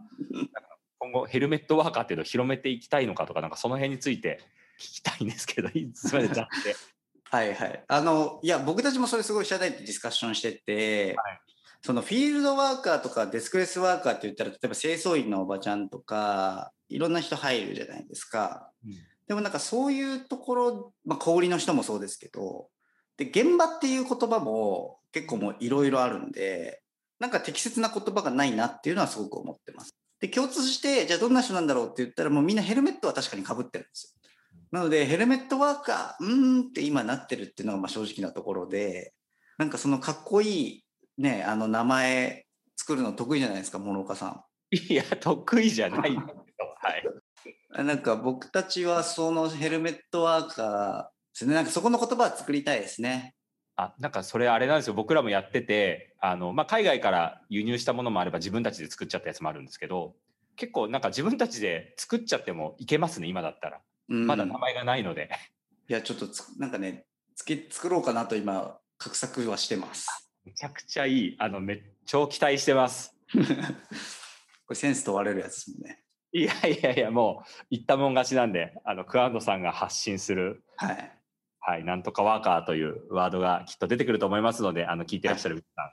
今後ヘルメットワーカーっていうのを広めていきたいのかとか、なんかその辺について聞きたいんですけど、いつまでだって。はいはい。あの、いや、僕たちもそれすごい社内でディスカッションしてて、はい、そのフィールドワーカーとかデスクレスワーカーって言ったら、例えば清掃員のおばちゃんとか、いろんな人入るじゃないですか。うん、でもなんかそういうところ、まあ、小売りの人もそうですけど、で、現場っていう言葉も結構もういろいろあるんで、なんか適切な言葉がないなっていうのはすごく思ってます。で、共通して、じゃあどんな人なんだろうって言ったら、もうみんなヘルメットは確かにかぶってるんですよ。なのでヘルメットワーカーうーんって今なってるっていうのがまあ正直なところでなんかそのかっこいいねあの名前作るの得意じゃないですか諸岡さん。いや得意じゃないはいなんか僕たちはそのヘルメットワーカーですねなんかそこの言葉は作りたいですね。あなんかそれあれなんですよ。僕らもやっててあの、まあ、海外から輸入したものもあれば自分たちで作っちゃったやつもあるんですけど結構なんか自分たちで作っちゃってもいけますね今だったら。うん。まだ名前がないので、いやちょっとつなんかねつけ作ろうかなと今画策はしてます。めちゃくちゃいい。あのめ超期待してます。これセンス問われるやつですもんね。いやいやいやもう言ったもん勝ちなんであのクアンドさんが発信する。はい。はい、なんとかワーカーというワードがきっと出てくると思いますので、あの聞いてらっしゃる皆さん、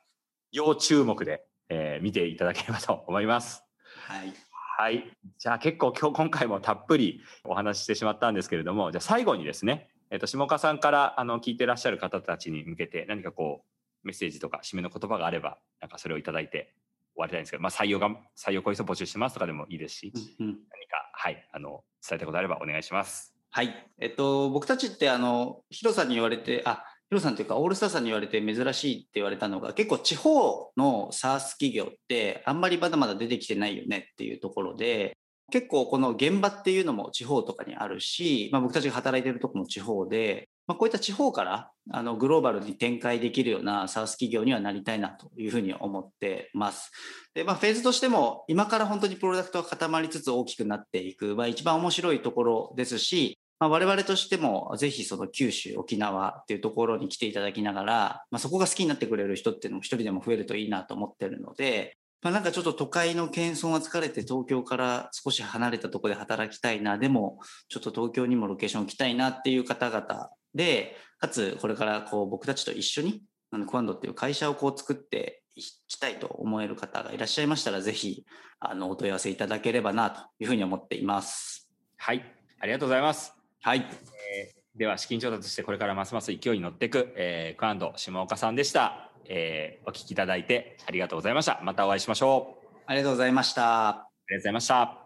要注目で、えー見ていただければと思います。はい。はい、じゃあ結構今日今回もたっぷりお話ししてしまったんですけれども、じゃあ最後にですね、えっ、と下岡さんからあの聞いてらっしゃる方たちに向けて何かこうメッセージとか締めの言葉があれば、なんかそれをいただいて終わりたいんですけど、まあ採用が採用こいつを募集してますとかでもいいですし、うんうん何かはいあの伝えたいことあればお願いします。はい。えっと、僕たちって、あの、ヒロさんに言われて、あ、ヒロさんというか、オールスターさんに言われて珍しいって言われたのが、結構地方の SARS 企業って、あんまりまだまだ出てきてないよねっていうところで、結構この現場っていうのも地方とかにあるし、まあ、僕たちが働いてるとこも地方で、まあ、こういった地方からあのグローバルに展開できるような SARS 企業にはなりたいなというふうに思ってます。で、まあ、フェーズとしても、今から本当にプロダクトが固まりつつ大きくなっていく、まあ、一番面白いところですし、まあ、我々としてもぜひその九州、沖縄っていうところに来ていただきながら、まあ、そこが好きになってくれる人っていうのも一人でも増えるといいなと思ってるので、まあ、なんかちょっと都会の謙遜は疲れて東京から少し離れたところで働きたいな、でもちょっと東京にもロケーション来たいなっていう方々で、かつこれからこう僕たちと一緒にあのクワンドっていう会社をこう作っていきたいと思える方がいらっしゃいましたら、ぜひあのお問い合わせいただければなというふうに思っています。はい、ありがとうございます。はい。えーでは資金調達してこれからますます勢いに乗っていく、えー、クアンド下岡さんでした、えーお聞きいただいてありがとうございましたまたお会いしましょうありがとうございました。ありがとうございました